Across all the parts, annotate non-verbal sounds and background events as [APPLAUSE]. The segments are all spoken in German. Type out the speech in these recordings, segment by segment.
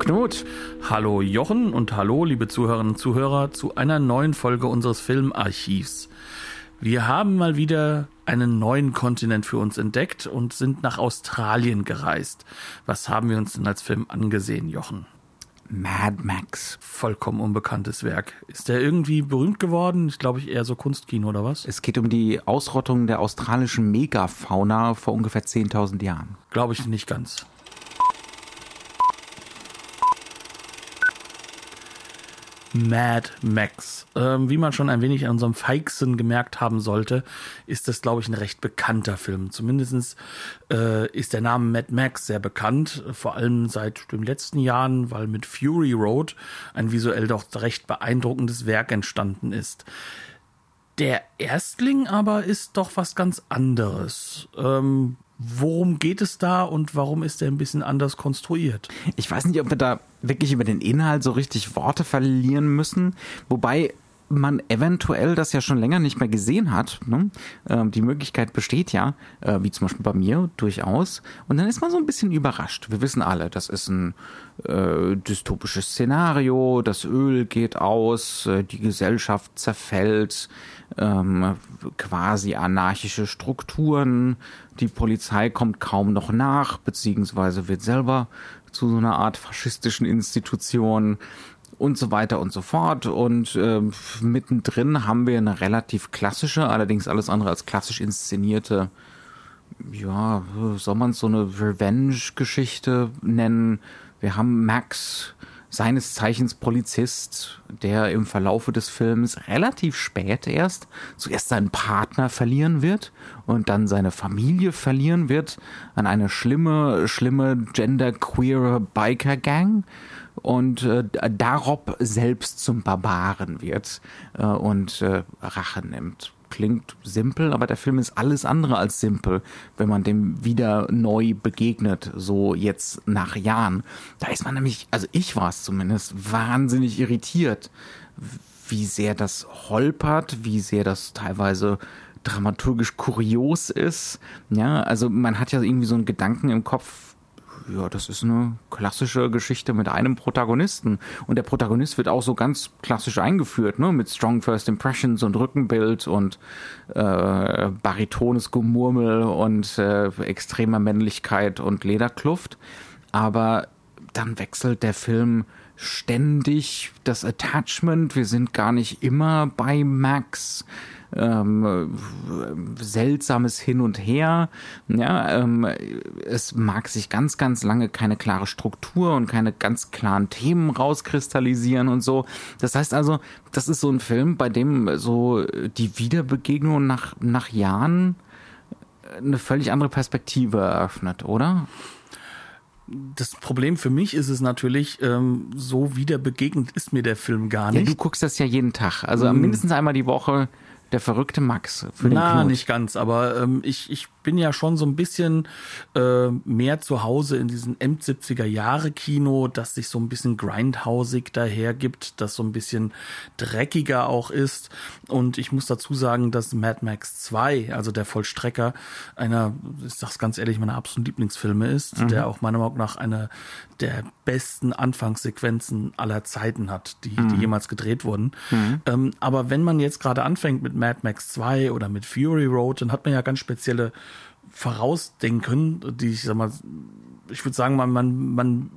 Knut. Hallo Jochen und hallo liebe Zuhörerinnen und Zuhörer zu einer neuen Folge unseres Filmarchivs. Wir haben mal wieder einen neuen Kontinent für uns entdeckt und sind nach Australien gereist. Was haben wir uns denn als Film angesehen, Jochen? Mad Max. Vollkommen unbekanntes Werk. Ist der irgendwie berühmt geworden? Ich glaube, ich eher so Kunstkino oder was? Es geht um die Ausrottung der australischen Megafauna vor ungefähr 10.000 Jahren. Glaube ich nicht ganz. Mad Max. Ähm, wie man schon ein wenig an unserem Feixen gemerkt haben sollte, ist das, glaube ich, ein recht bekannter Film. Zumindest äh, ist der Name Mad Max sehr bekannt, vor allem seit den letzten Jahren, weil mit Fury Road ein visuell doch recht beeindruckendes Werk entstanden ist. Der Erstling aber ist doch was ganz anderes. Ähm, worum geht es da und warum ist er ein bisschen anders konstruiert? Ich weiß nicht, ob wir da wirklich über den Inhalt so richtig Worte verlieren müssen, wobei man eventuell das ja schon länger nicht mehr gesehen hat. Ne? Ähm, die Möglichkeit besteht ja, äh, wie zum Beispiel bei mir durchaus. Und dann ist man so ein bisschen überrascht. Wir wissen alle, das ist ein äh, dystopisches Szenario, das Öl geht aus, äh, die Gesellschaft zerfällt, ähm, quasi anarchische Strukturen, die Polizei kommt kaum noch nach, beziehungsweise wird selber zu so einer Art faschistischen Institution und so weiter und so fort. Und äh, mittendrin haben wir eine relativ klassische, allerdings alles andere als klassisch inszenierte, ja, soll man es so eine Revenge-Geschichte nennen. Wir haben Max, seines Zeichens Polizist, der im Verlaufe des Films relativ spät erst zuerst seinen Partner verlieren wird und dann seine Familie verlieren wird an eine schlimme, schlimme genderqueere Biker-Gang und äh, Darob selbst zum Barbaren wird äh, und äh, Rache nimmt klingt simpel, aber der Film ist alles andere als simpel, wenn man dem wieder neu begegnet, so jetzt nach Jahren. Da ist man nämlich, also ich war es zumindest, wahnsinnig irritiert, wie sehr das holpert, wie sehr das teilweise dramaturgisch kurios ist. Ja, also man hat ja irgendwie so einen Gedanken im Kopf, ja, das ist eine klassische Geschichte mit einem Protagonisten. Und der Protagonist wird auch so ganz klassisch eingeführt, ne? Mit Strong First Impressions und Rückenbild und äh, baritones Gemurmel und äh, extremer Männlichkeit und Lederkluft. Aber dann wechselt der Film ständig das Attachment. Wir sind gar nicht immer bei Max ähm, seltsames Hin und Her. Ja, ähm, es mag sich ganz, ganz lange keine klare Struktur und keine ganz klaren Themen rauskristallisieren und so. Das heißt also, das ist so ein Film, bei dem so die Wiederbegegnung nach, nach Jahren eine völlig andere Perspektive eröffnet, oder? das Problem für mich ist es natürlich, ähm, so wieder begegnet ist mir der Film gar nicht. Ja, du guckst das ja jeden Tag. Also mm. mindestens einmal die Woche der verrückte Max für den Na, Knut. nicht ganz, aber ähm, ich, ich bin ja schon so ein bisschen äh, mehr zu Hause in diesem End-70er Jahre Kino, das sich so ein bisschen grindhausig dahergibt, das so ein bisschen dreckiger auch ist. Und ich muss dazu sagen, dass Mad Max 2, also der Vollstrecker, einer, ich sag's ganz ehrlich, meiner absoluten Lieblingsfilme ist, mhm. der auch meiner Meinung nach eine der besten Anfangssequenzen aller Zeiten hat, die, mhm. die jemals gedreht wurden. Mhm. Ähm, aber wenn man jetzt gerade anfängt mit Mad Max 2 oder mit Fury Road, dann hat man ja ganz spezielle Vorausdenken, die ich sag mal, ich würde sagen, man, man, man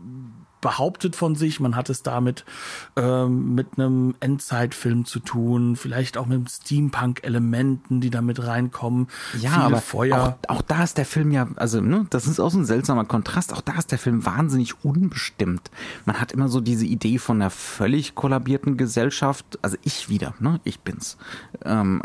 behauptet von sich, man hat es damit ähm, mit einem Endzeitfilm zu tun, vielleicht auch mit Steampunk-Elementen, die damit reinkommen. Ja, aber Feuer. Auch, auch, da ist der Film ja, also ne, das ist auch so ein seltsamer Kontrast. Auch da ist der Film wahnsinnig unbestimmt. Man hat immer so diese Idee von einer völlig kollabierten Gesellschaft. Also ich wieder, ne, ich bin's ähm,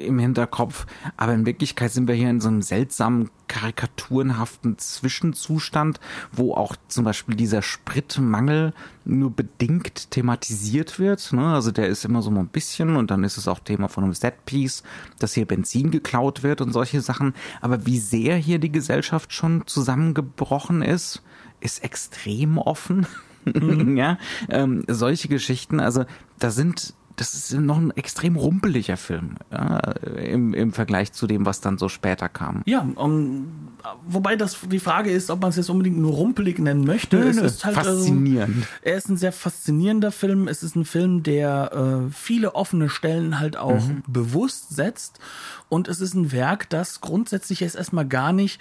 im Hinterkopf. Aber in Wirklichkeit sind wir hier in so einem seltsamen karikaturenhaften Zwischenzustand, wo auch zum Beispiel dieser Spritmangel nur bedingt thematisiert wird. Ne? Also der ist immer so ein bisschen und dann ist es auch Thema von einem Setpiece, dass hier Benzin geklaut wird und solche Sachen. Aber wie sehr hier die Gesellschaft schon zusammengebrochen ist, ist extrem offen. [LAUGHS] Mhm. ja, ähm, solche Geschichten, also da sind das ist noch ein extrem rumpeliger Film ja, im, im Vergleich zu dem, was dann so später kam. Ja, um, wobei das die Frage ist, ob man es jetzt unbedingt nur rumpelig nennen möchte. Nö, es ist halt faszinierend. Also, er ist ein sehr faszinierender Film. Es ist ein Film, der äh, viele offene Stellen halt auch mhm. bewusst setzt. Und es ist ein Werk, das grundsätzlich jetzt erstmal gar nicht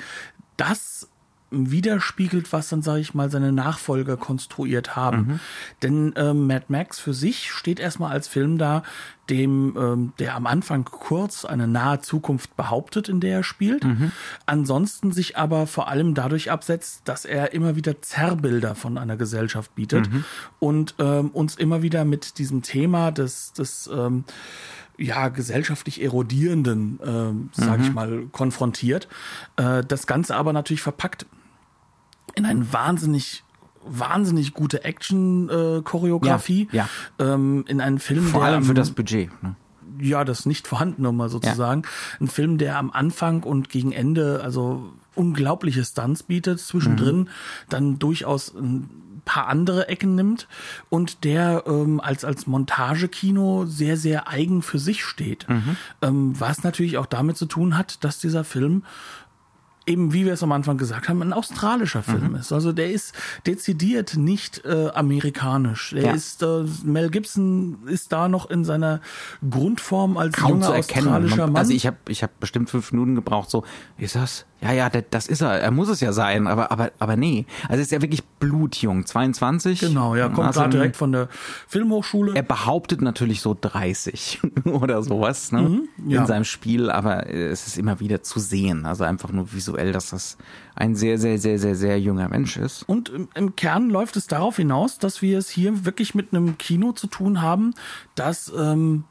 das widerspiegelt, was dann, sage ich mal, seine Nachfolger konstruiert haben. Mhm. Denn ähm, Mad Max für sich steht erstmal als Film da, dem, ähm, der am Anfang kurz eine nahe Zukunft behauptet, in der er spielt, mhm. ansonsten sich aber vor allem dadurch absetzt, dass er immer wieder Zerrbilder von einer Gesellschaft bietet mhm. und ähm, uns immer wieder mit diesem Thema des, des ähm, ja, gesellschaftlich erodierenden, äh, sage ich mhm. mal, konfrontiert. Äh, das Ganze aber natürlich verpackt in ein wahnsinnig wahnsinnig gute Action-Choreografie. Äh, ja, ja. Ähm, in einen Film, Vor allem für das Budget. Ne? Ja, das nicht vorhanden, um mal sozusagen. Ja. Ein Film, der am Anfang und gegen Ende also unglaubliche Stunts bietet, zwischendrin mhm. dann durchaus ein paar andere Ecken nimmt und der ähm, als, als Montagekino sehr, sehr eigen für sich steht. Mhm. Ähm, was natürlich auch damit zu tun hat, dass dieser Film eben, wie wir es am Anfang gesagt haben, ein australischer Film mhm. ist. Also der ist dezidiert nicht äh, amerikanisch. Der ja. ist äh, Mel Gibson ist da noch in seiner Grundform als Kaum junger australischer Mann. Also ich habe ich hab bestimmt fünf Minuten gebraucht. So ist das? Ja, ja, das ist er. Er muss es ja sein, aber, aber, aber nee. Also ist ja wirklich blutjung. 22. Genau, ja, kommt also, gerade direkt von der Filmhochschule. Er behauptet natürlich so 30 [LAUGHS] oder sowas ne? Mhm, ja. in seinem Spiel, aber es ist immer wieder zu sehen. Also einfach nur visuell, dass das ein sehr, sehr, sehr, sehr, sehr junger Mensch ist. Und im, im Kern läuft es darauf hinaus, dass wir es hier wirklich mit einem Kino zu tun haben, das ähm,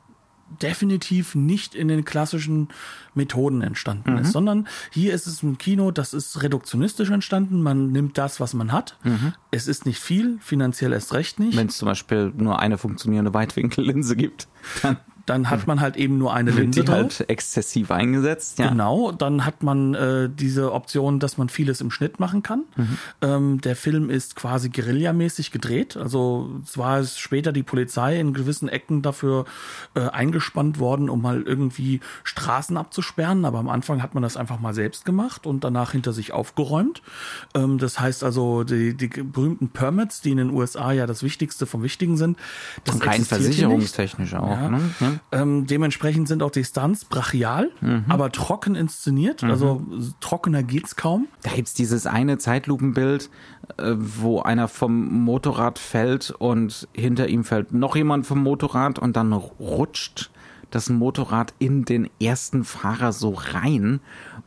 definitiv nicht in den klassischen Methoden entstanden mhm. ist, sondern hier ist es ein Kino, das ist reduktionistisch entstanden. Man nimmt das, was man hat. Mhm. Es ist nicht viel, finanziell erst recht nicht. Wenn es zum Beispiel nur eine funktionierende Weitwinkellinse gibt, [LAUGHS] dann dann hat man halt eben nur eine Linse die halt exzessiv eingesetzt. Ja. Genau, dann hat man äh, diese Option, dass man vieles im Schnitt machen kann. Mhm. Ähm, der Film ist quasi guerillamäßig gedreht. Also zwar ist später die Polizei in gewissen Ecken dafür äh, eingespannt worden, um mal irgendwie Straßen abzusperren, aber am Anfang hat man das einfach mal selbst gemacht und danach hinter sich aufgeräumt. Ähm, das heißt also, die, die berühmten Permits, die in den USA ja das Wichtigste vom Wichtigen sind, das und rein versicherungstechnisch auch. Ja. Ne? Ja. Ähm, dementsprechend sind auch die Stunts brachial, mhm. aber trocken inszeniert. Mhm. Also trockener geht's kaum. Da gibt's dieses eine Zeitlupenbild, äh, wo einer vom Motorrad fällt und hinter ihm fällt noch jemand vom Motorrad und dann rutscht das Motorrad in den ersten Fahrer so rein.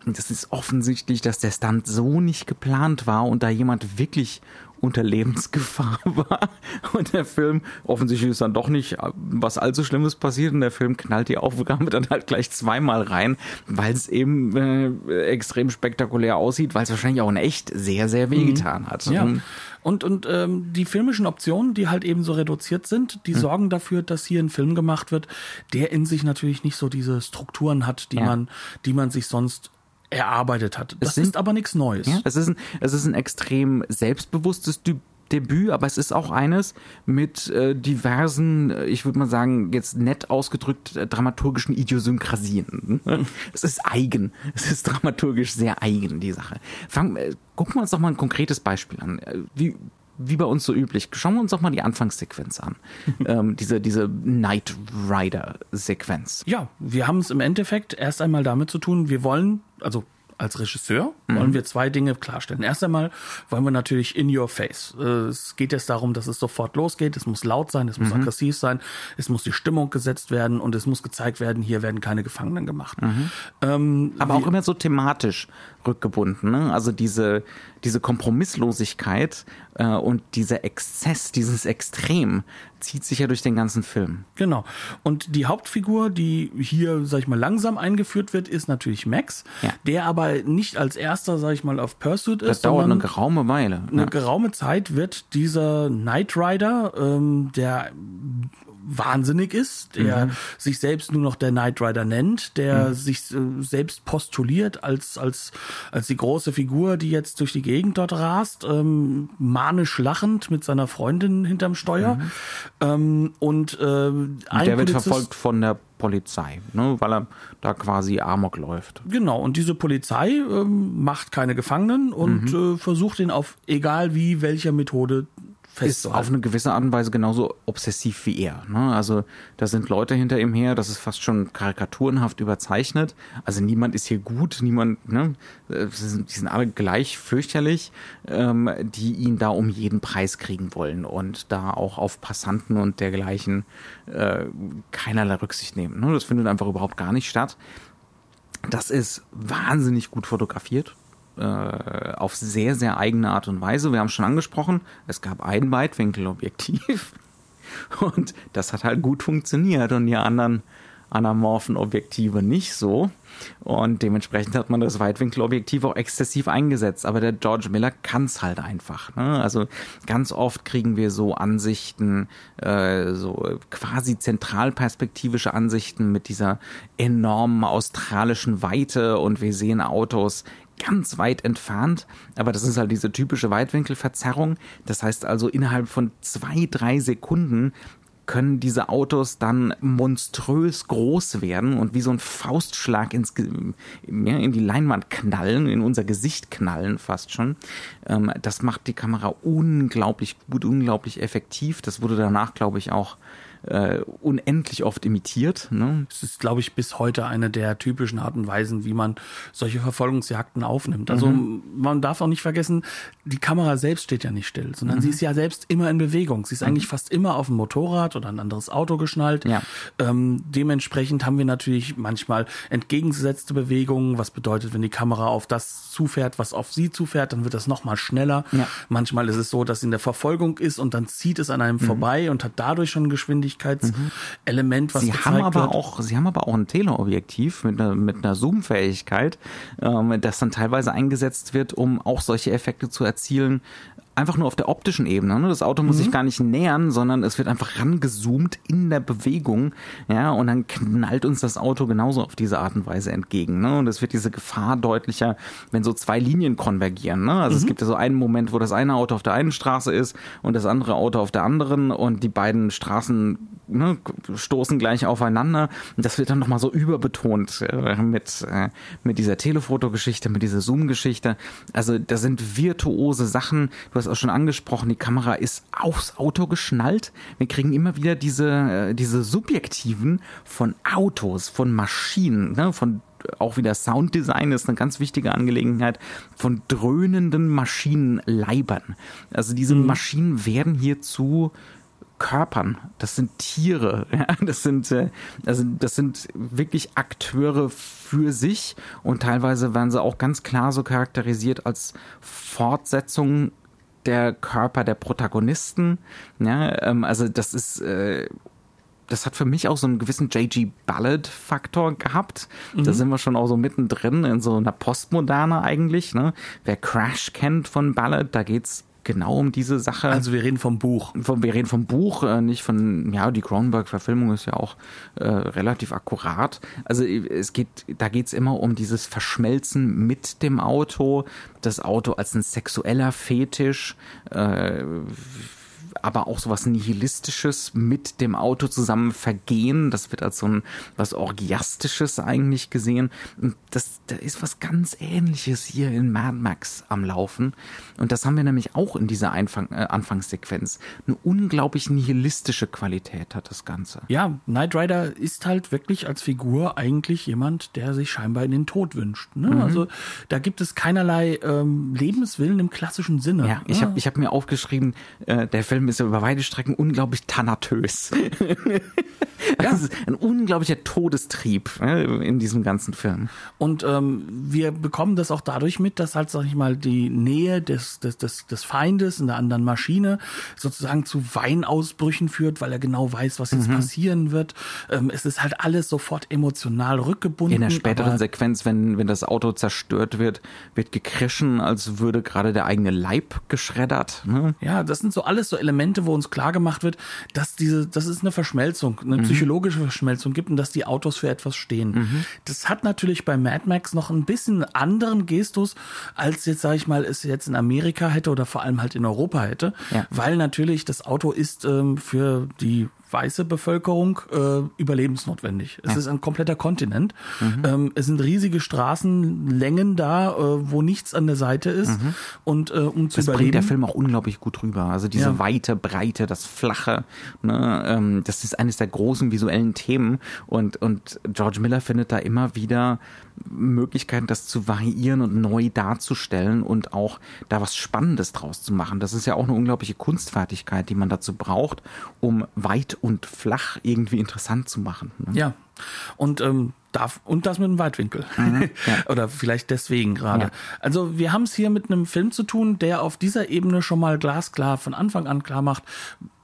Und das ist offensichtlich, dass der Stunt so nicht geplant war und da jemand wirklich unter Lebensgefahr [LAUGHS] war. Und der Film, offensichtlich ist dann doch nicht was allzu Schlimmes passiert und der Film knallt die Aufgabe dann halt gleich zweimal rein, weil es eben äh, extrem spektakulär aussieht, weil es wahrscheinlich auch in echt sehr, sehr wehgetan mhm. hat. Ja. Mhm. Und, und ähm, die filmischen Optionen, die halt eben so reduziert sind, die mhm. sorgen dafür, dass hier ein Film gemacht wird, der in sich natürlich nicht so diese Strukturen hat, die ja. man, die man sich sonst erarbeitet hat. Das sind, ist aber nichts Neues. Ja, es, ist ein, es ist ein extrem selbstbewusstes Debüt. Debüt, aber es ist auch eines mit äh, diversen, äh, ich würde mal sagen, jetzt nett ausgedrückt, äh, dramaturgischen Idiosynkrasien. [LAUGHS] es ist eigen. Es ist dramaturgisch sehr eigen, die Sache. Fang, äh, gucken wir uns doch mal ein konkretes Beispiel an. Äh, wie, wie bei uns so üblich, schauen wir uns doch mal die Anfangssequenz an. [LAUGHS] ähm, diese, diese Knight Rider-Sequenz. Ja, wir haben es im Endeffekt erst einmal damit zu tun, wir wollen, also als Regisseur wollen mhm. wir zwei Dinge klarstellen. Erst einmal wollen wir natürlich in your face. Äh, es geht jetzt darum, dass es sofort losgeht. Es muss laut sein, es muss mhm. aggressiv sein, es muss die Stimmung gesetzt werden und es muss gezeigt werden, hier werden keine Gefangenen gemacht. Mhm. Ähm, Aber auch immer so thematisch rückgebunden. Ne? Also diese, diese Kompromisslosigkeit Äh, und dieser Exzess, dieses Extrem zieht sich ja durch den ganzen Film. Genau. Und die Hauptfigur, die hier, sag ich mal, langsam eingeführt wird, ist natürlich Max, Ja. der aber nicht als erster, sag ich mal, auf Pursuit Das ist, dauert eine geraume Weile. eine Ja. geraume Zeit wird dieser Knight Rider, ähm, der wahnsinnig ist, der Mhm. sich selbst nur noch der Knight Rider nennt, der sich äh, selbst postuliert als, als, als die große Figur, die jetzt durch die Gegend dort rast, ähm, manisch lachend mit seiner Freundin hinterm Steuer. Ähm, und ähm, ein Der wird Polizist- verfolgt von der Polizei, ne, weil er da quasi Amok läuft. Genau, und diese Polizei ähm, macht keine Gefangenen und Mhm. äh, versucht ihn auf egal wie welcher Methode ist auf festzuhalten. eine gewisse Art und Weise genauso obsessiv wie er. Ne? Also da sind Leute hinter ihm her, das ist fast schon karikaturenhaft überzeichnet. Also niemand ist hier gut, niemand, ne? Äh, Die sind alle gleich fürchterlich, ähm, die ihn da um jeden Preis kriegen wollen und da auch auf Passanten und dergleichen äh, keinerlei Rücksicht nehmen. Ne? Das findet einfach überhaupt gar nicht statt. Das ist wahnsinnig gut fotografiert. Äh, auf sehr, sehr eigene Art und Weise. Wir haben schon angesprochen, es gab ein Weitwinkelobjektiv. [LAUGHS] Und das hat halt gut funktioniert und die anderen anamorphen Objektive nicht so. Und dementsprechend hat man das Weitwinkelobjektiv auch exzessiv eingesetzt. Aber der George Miller kann es halt einfach. Ne? Also ganz oft kriegen wir so Ansichten, äh, so quasi zentralperspektivische Ansichten mit dieser enormen australischen Weite und wir sehen Autos ganz weit entfernt, aber das ist halt diese typische Weitwinkelverzerrung. Das heißt also, innerhalb von zwei, drei Sekunden können diese Autos dann monströs groß werden und wie so ein Faustschlag ins, ja, in die Leinwand knallen, in unser Gesicht knallen fast schon. Ähm, das macht die Kamera unglaublich gut, unglaublich effektiv. Das wurde danach, glaube ich, auch äh, unendlich oft imitiert. Ne? Es ist, glaube ich, bis heute eine der typischen Arten und Weisen, wie man solche Verfolgungsjagden aufnimmt. Also Mhm. man darf auch nicht vergessen, die Kamera selbst steht ja nicht still, sondern Mhm. sie ist ja selbst immer in Bewegung. Sie ist eigentlich fast immer auf ein Motorrad oder ein anderes Auto geschnallt. Ja. Ähm, dementsprechend haben wir natürlich manchmal entgegengesetzte Bewegungen, was bedeutet, wenn die Kamera auf das zufährt, was auf sie zufährt, dann wird das nochmal schneller. Ja. Manchmal ist es so, dass sie in der Verfolgung ist und dann zieht es an Mhm. einem vorbei und hat dadurch schon ein Geschwindigkeitselement, was Sie haben aber wird. auch, sie haben aber auch ein Teleobjektiv mit einer, mit einer Zoom-Fähigkeit, ähm, das dann teilweise eingesetzt wird, um auch solche Effekte zu erzielen. Einfach nur auf der optischen Ebene. Ne? Das Auto muss sich gar nicht nähern, sondern es wird einfach rangezoomt in der Bewegung. Ja, und dann knallt uns das Auto genauso auf diese Art und Weise entgegen. Ne? Und es wird diese Gefahr deutlicher, wenn so zwei Linien konvergieren. Ne? Also es gibt ja so einen Moment, wo das eine Auto auf der einen Straße ist und das andere Auto auf der anderen und die beiden Straßen ne, stoßen gleich aufeinander. Und das wird dann nochmal so überbetont äh, mit, äh, mit dieser Telefotogeschichte, mit dieser Zoom-Geschichte. Also da sind virtuose Sachen. Du hast auch schon angesprochen, die Kamera ist aufs Auto geschnallt. Wir kriegen immer wieder diese, äh, diese Subjektiven von Autos, von Maschinen, ne, von auch wieder Sounddesign ist eine ganz wichtige Angelegenheit von dröhnenden Maschinenleibern. Also diese Maschinen werden hier zu Körpern. Das sind Tiere. [LAUGHS] Ja? Das sind äh, also das sind wirklich Akteure für sich und teilweise werden sie auch ganz klar so charakterisiert als Fortsetzung der Körper der Protagonisten. Ja, ähm, also das ist äh, das hat für mich auch so einen gewissen J.G. Ballard-Faktor gehabt. Da sind wir schon auch so mittendrin in so einer Postmoderne eigentlich. Ne? Wer Crash kennt von Ballard, da geht's genau um diese Sache. Also wir reden vom Buch. Vom, wir reden vom Buch, äh, nicht von, ja, die Cronenberg-Verfilmung ist ja auch äh, relativ akkurat. Also es geht, da geht's immer um dieses Verschmelzen mit dem Auto, das Auto als ein sexueller Fetisch, äh, aber auch sowas Nihilistisches mit dem Auto zusammen vergehen. Das wird als so ein was Orgiastisches eigentlich gesehen. Und das, da ist was ganz ähnliches hier in Mad Max am Laufen. Und das haben wir nämlich auch in dieser Einfang, äh, Anfangssequenz. Eine unglaublich nihilistische Qualität hat das Ganze. Ja, Knight Rider ist halt wirklich als Figur eigentlich jemand, der sich scheinbar in den Tod wünscht. Ne? Mhm. Also da gibt es keinerlei ähm, Lebenswillen im klassischen Sinne. Ja, ich ne? habe ich hab mir aufgeschrieben, äh, der Film ist ja über weite Strecken unglaublich thanatös. ja. [LAUGHS] Das ist ein unglaublicher Todestrieb ne, in diesem ganzen Film. Und ähm, wir bekommen das auch dadurch mit, dass halt, sag ich mal, die Nähe des, des, des, des Feindes in der anderen Maschine sozusagen zu Weinausbrüchen führt, weil er genau weiß, was jetzt mhm. passieren wird. Ähm, es ist halt alles sofort emotional rückgebunden. In der späteren Sequenz, wenn, wenn das Auto zerstört wird, wird gekrischen, als würde gerade der eigene Leib geschreddert. Ne? Ja, das sind so alles so Elemente, wo uns klar gemacht wird, dass diese, das ist eine Verschmelzung, eine mhm. psychologische Verschmelzung gibt und dass die Autos für etwas stehen. Mhm. Das hat natürlich bei Mad Max noch ein bisschen anderen Gestus, als jetzt, sage ich mal, es jetzt in Amerika hätte oder vor allem halt in Europa hätte, ja. weil natürlich das Auto ist ähm, für die weiße Bevölkerung äh, überlebensnotwendig. Es ja. ist ein kompletter Kontinent. Mhm. Ähm, es sind riesige Straßenlängen da, äh, wo nichts an der Seite ist. Mhm. Und äh, um zu das überleben. bringt der Film auch unglaublich gut rüber. Also diese ja. Weite, Breite, das Flache. Ne, ähm, das ist eines der großen visuellen Themen. Und, und George Miller findet da immer wieder Möglichkeiten, das zu variieren und neu darzustellen und auch da was Spannendes draus zu machen. Das ist ja auch eine unglaubliche Kunstfertigkeit, die man dazu braucht, um weit und flach irgendwie interessant zu machen. Ne? Ja. Und ähm, darf und das mit einem Weitwinkel. Mhm, ja. [LAUGHS] Oder vielleicht deswegen gerade. Ja. Also wir haben es hier mit einem Film zu tun, der auf dieser Ebene schon mal glasklar von Anfang an klar macht,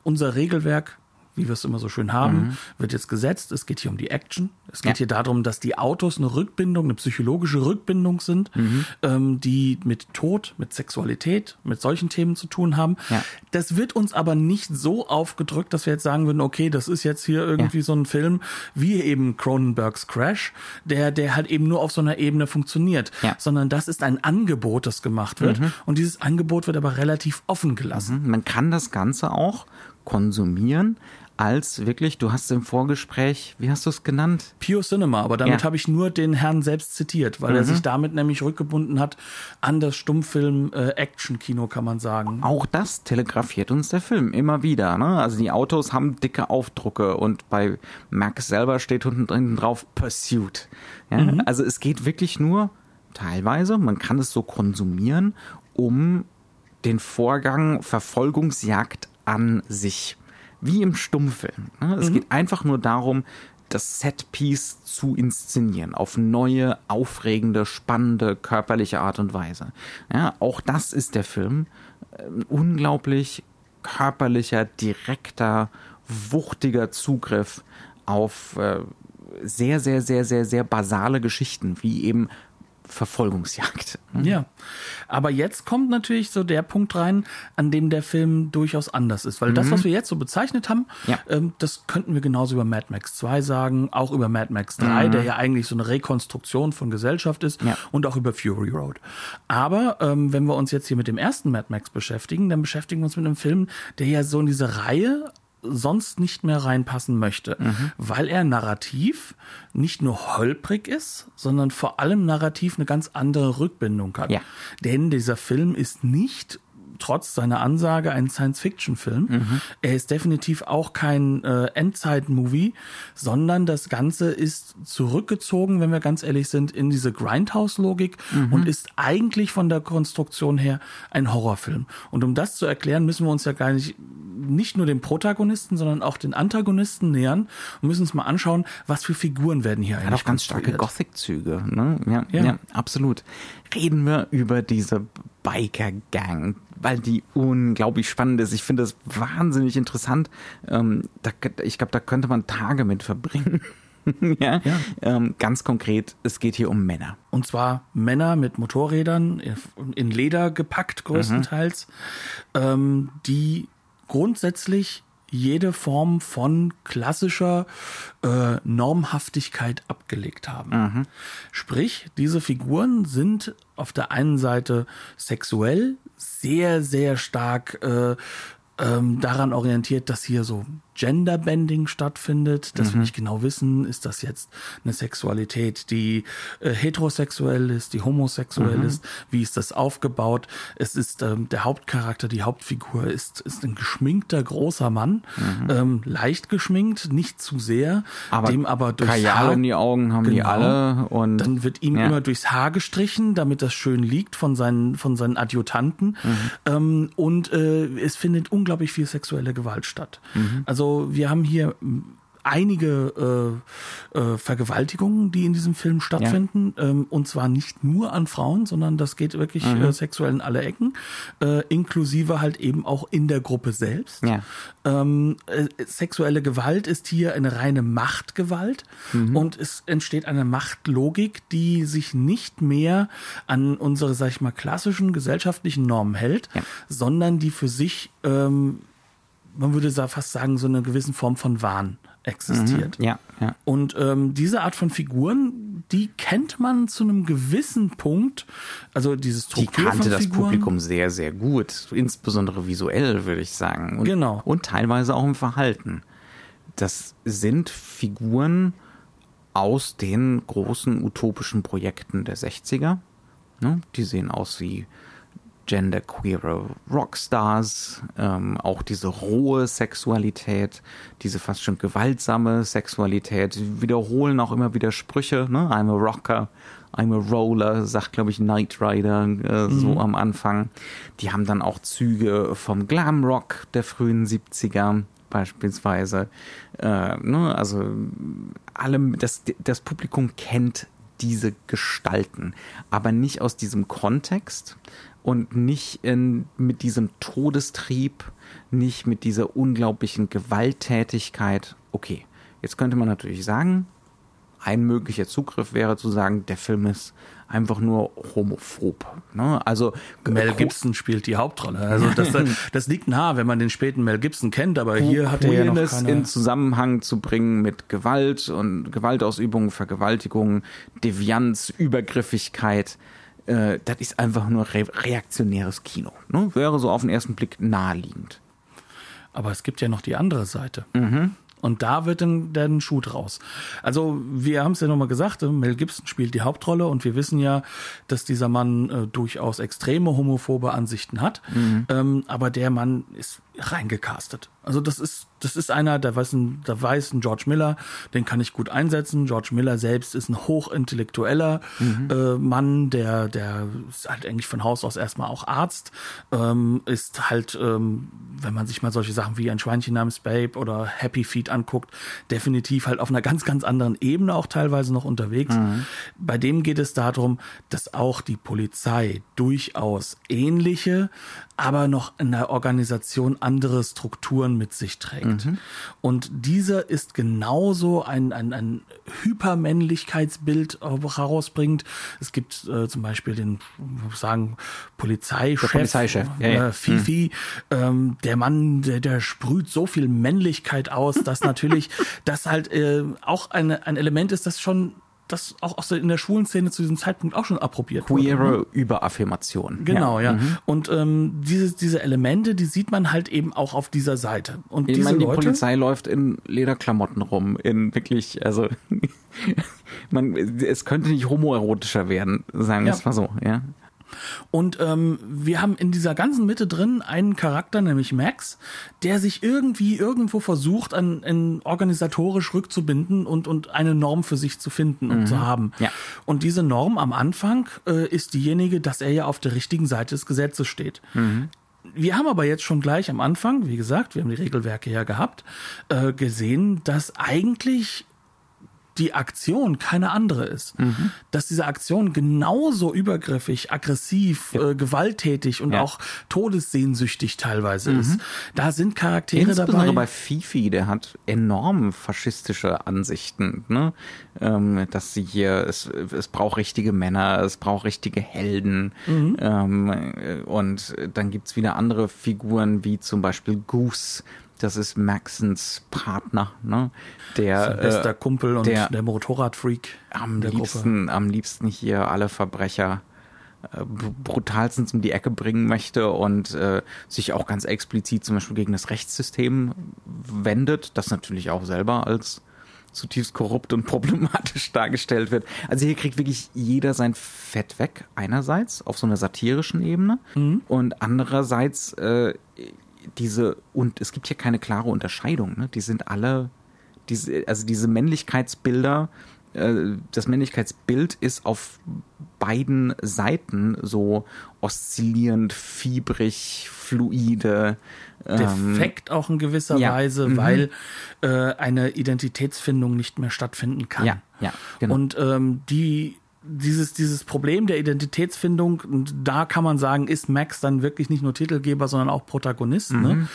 unser Regelwerk wie wir es immer so schön haben, mhm. wird jetzt gesetzt. Es geht hier um die Action. Es geht ja. hier darum, dass die Autos eine Rückbindung, eine psychologische Rückbindung sind, mhm. ähm, die mit Tod, mit Sexualität, mit solchen Themen zu tun haben. Ja. Das wird uns aber nicht so aufgedrückt, dass wir jetzt sagen würden, okay, das ist jetzt hier irgendwie ja. so ein Film wie eben Cronenbergs Crash, der, der halt eben nur auf so einer Ebene funktioniert, sondern das ist ein Angebot, das gemacht wird. Mhm. Und dieses Angebot wird aber relativ offen gelassen. Mhm. Man kann das Ganze auch konsumieren, als wirklich, du hast im Vorgespräch, wie hast du es genannt? Pure Cinema, aber damit ja. habe ich nur den Herrn selbst zitiert, weil mhm. er sich damit nämlich rückgebunden hat an das Stummfilm-Action-Kino, äh, kann man sagen. Auch das telegrafiert uns der Film immer wieder. Ne? Also die Autos haben dicke Aufdrucke und bei Max selber steht unten drin drauf Pursuit. Ja? Mhm. Also es geht wirklich nur teilweise, man kann es so konsumieren, um den Vorgang Verfolgungsjagd an sich wie im Stummfilm. Ne? Es mhm. geht einfach nur darum, das Setpiece zu inszenieren auf neue, aufregende, spannende, körperliche Art und Weise. Ja, auch das ist der Film. Ein unglaublich körperlicher, direkter, wuchtiger Zugriff auf äh, sehr, sehr, sehr, sehr, sehr basale Geschichten, wie eben Verfolgungsjagd. Mhm. Ja, aber jetzt kommt natürlich so der Punkt rein, an dem der Film durchaus anders ist, weil mhm. das, was wir jetzt so bezeichnet haben, ja. ähm, das könnten wir genauso über Mad Max 2 sagen, auch über Mad Max 3, mhm. der ja eigentlich so eine Rekonstruktion von Gesellschaft ist ja. und auch über Fury Road. Aber ähm, wenn wir uns jetzt hier mit dem ersten Mad Max beschäftigen, dann beschäftigen wir uns mit einem Film, der ja so in diese Reihe sonst nicht mehr reinpassen möchte, mhm. weil er narrativ nicht nur holprig ist, sondern vor allem narrativ eine ganz andere Rückbindung hat. Ja. Denn dieser Film ist nicht trotz seiner Ansage ein Science-Fiction-Film. Mhm. Er ist definitiv auch kein äh, Endzeit-Movie, sondern das Ganze ist zurückgezogen, wenn wir ganz ehrlich sind, in diese Grindhouse-Logik mhm. und ist eigentlich von der Konstruktion her ein Horrorfilm. Und um das zu erklären, müssen wir uns ja gar nicht nicht nur den Protagonisten, sondern auch den Antagonisten nähern und müssen uns mal anschauen, was für Figuren werden hier eigentlich. Hat auch ganz starke Gothic-Züge. Ne? Ja, ja. ja, absolut. Reden wir über diese Biker-Gang, weil die unglaublich spannend ist. Ich finde das wahnsinnig interessant. Ähm, da, ich glaube, da könnte man Tage mit verbringen. [LAUGHS] ja, ja. Ähm, ganz konkret, es geht hier um Männer. Und zwar Männer mit Motorrädern in Leder gepackt größtenteils, mhm. ähm, die grundsätzlich jede Form von klassischer äh, Normhaftigkeit abgelegt haben. Mhm. Sprich, diese Figuren sind auf der einen Seite sexuell sehr, sehr stark äh, ähm, daran orientiert, dass hier so Genderbending stattfindet, dass mhm. wir nicht genau wissen, ist das jetzt eine Sexualität, die äh, heterosexuell ist, die homosexuell mhm. ist, wie ist das aufgebaut? Es ist ähm, der Hauptcharakter, die Hauptfigur ist ist ein geschminkter großer Mann, mhm. ähm, leicht geschminkt, nicht zu sehr, aber dem aber durch Haar in die Augen haben genau, die alle und dann wird ihm ja. immer durchs Haar gestrichen, damit das schön liegt von seinen von seinen Adjutanten mhm. ähm, und äh, es findet unglaublich viel sexuelle Gewalt statt. Mhm. Also wir haben hier einige äh, äh, Vergewaltigungen, die in diesem Film stattfinden. Ja. Ähm, und zwar nicht nur an Frauen, sondern das geht wirklich mhm. äh, sexuell in alle Ecken, äh, inklusive halt eben auch in der Gruppe selbst. Ja. Ähm, äh, sexuelle Gewalt ist hier eine reine Machtgewalt mhm. und es entsteht eine Machtlogik, die sich nicht mehr an unsere, sag ich mal, klassischen gesellschaftlichen Normen hält, ja. sondern die für sich ähm, man würde fast sagen, so eine gewisse Form von Wahn existiert. Mhm, ja, ja. Und ähm, diese Art von Figuren, die kennt man zu einem gewissen Punkt. Also dieses Struktur Die kannte das Publikum sehr, sehr gut. Insbesondere visuell, würde ich sagen. Und, genau. Und teilweise auch im Verhalten. Das sind Figuren aus den großen utopischen Projekten der 60er. Ne? Die sehen aus wie genderqueere Rockstars, ähm, auch diese rohe Sexualität, diese fast schon gewaltsame Sexualität, Sie wiederholen auch immer wieder Sprüche, ne? I'm a Rocker, I'm a Roller, sagt glaube ich Knight Rider äh, mhm. so am Anfang. Die haben dann auch Züge vom Glamrock der frühen 70er beispielsweise. Äh, ne? Also allem, das, das Publikum kennt diese Gestalten, aber nicht aus diesem Kontext, und nicht in, mit diesem Todestrieb, nicht mit dieser unglaublichen Gewalttätigkeit. Okay, jetzt könnte man natürlich sagen, ein möglicher Zugriff wäre zu sagen, der Film ist einfach nur homophob. Ne? Also Mel Gibson spielt die Hauptrolle. Also das, das [LAUGHS] liegt nah, wenn man den späten Mel Gibson kennt, aber hier hat er ja noch keine... in Zusammenhang zu bringen mit Gewalt und Gewaltausübung, Vergewaltigung, Devianz, Übergriffigkeit äh, das ist einfach nur re reaktionäres Kino. Ne? Wäre so auf den ersten Blick naheliegend. Aber es gibt ja noch die andere Seite. Mhm. Und da wird dann der Schuh draus. Also wir haben es ja nochmal gesagt, äh, Mel Gibson spielt die Hauptrolle und wir wissen ja, dass dieser Mann äh, durchaus extreme homophobe Ansichten hat. Mhm. Ähm, aber der Mann ist reingecastet. Also das ist, das ist einer, der weiß, ein, der weiß ein George Miller, den kann ich gut einsetzen. George Miller selbst ist ein hochintellektueller mhm. äh, Mann, der, der ist halt eigentlich von Haus aus erstmal auch Arzt, ähm, ist halt, ähm, wenn man sich mal solche Sachen wie ein Schweinchen namens Babe oder Happy Feet anguckt, definitiv halt auf einer ganz, ganz anderen Ebene auch teilweise noch unterwegs. Mhm. Bei dem geht es darum, dass auch die Polizei durchaus ähnliche, aber noch in der Organisation andere Strukturen mit sich trägt. Mhm. Und dieser ist genauso ein, ein, ein Hypermännlichkeitsbild herausbringt. Es gibt äh, zum Beispiel den, sagen, Polizeichef, Polizeichef. Ja, ja. Äh, Fifi, mhm. ähm, der Mann, der, der sprüht so viel Männlichkeit aus, dass [LAUGHS] natürlich das halt äh, auch eine, ein Element ist, das schon das auch aus der, in der schwulen Szene zu diesem Zeitpunkt auch schon approbiert Queere wurde. Ne? Überaffirmation. Genau, ja. ja. Mhm. Und ähm, diese, diese Elemente, die sieht man halt eben auch auf dieser Seite. Und ich diese meine, die Leute, Polizei läuft in Lederklamotten rum, in wirklich, also [LAUGHS] man, es könnte nicht homoerotischer werden, sagen wir ja. es mal so, ja. Und ähm, wir haben in dieser ganzen Mitte drin einen Charakter, nämlich Max, der sich irgendwie irgendwo versucht, an, an organisatorisch rückzubinden und, und eine Norm für sich zu finden und mhm. zu haben. Ja. Und diese Norm am Anfang äh, ist diejenige, dass er ja auf der richtigen Seite des Gesetzes steht. Mhm wir haben aber jetzt schon gleich am Anfang, wie gesagt, wir haben die Regelwerke ja gehabt, äh, gesehen, dass eigentlich die Aktion keine andere ist. Mhm. Dass diese Aktion genauso übergriffig, aggressiv, ja. äh, gewalttätig und ja. auch todessehnsüchtig teilweise mhm. ist. Da sind Charaktere Insbesondere dabei. bei Fifi, der hat enorm faschistische Ansichten. Ne? Ähm, dass sie hier, es, es braucht richtige Männer, es braucht richtige Helden. Mhm. Ähm, äh, und dann gibt's wieder andere Figuren, wie zum Beispiel Goose, das ist Maxens Partner, ne? Der Sein bester äh, Kumpel und der, der Motorradfreak. Am liebsten, Gruppe. am liebsten hier alle Verbrecher äh, brutalstens um die Ecke bringen möchte und äh, sich auch ganz explizit zum Beispiel gegen das Rechtssystem wendet, das natürlich auch selber als zutiefst korrupt und problematisch dargestellt wird. Also hier kriegt wirklich jeder sein Fett weg, einerseits auf so einer satirischen Ebene mhm. und andererseits äh, diese, und es gibt hier keine klare Unterscheidung, ne? Die sind alle, diese, also diese Männlichkeitsbilder, äh, das Männlichkeitsbild ist auf beiden Seiten so oszillierend, fiebrig, fluide. Ähm, Defekt auch in gewisser ja. Weise, mhm. weil äh, eine Identitätsfindung nicht mehr stattfinden kann. Ja, ja, genau. Und ähm, die dieses, dieses Problem der Identitätsfindung, und da kann man sagen, ist Max dann wirklich nicht nur Titelgeber, sondern auch Protagonist, ne? mhm. ne?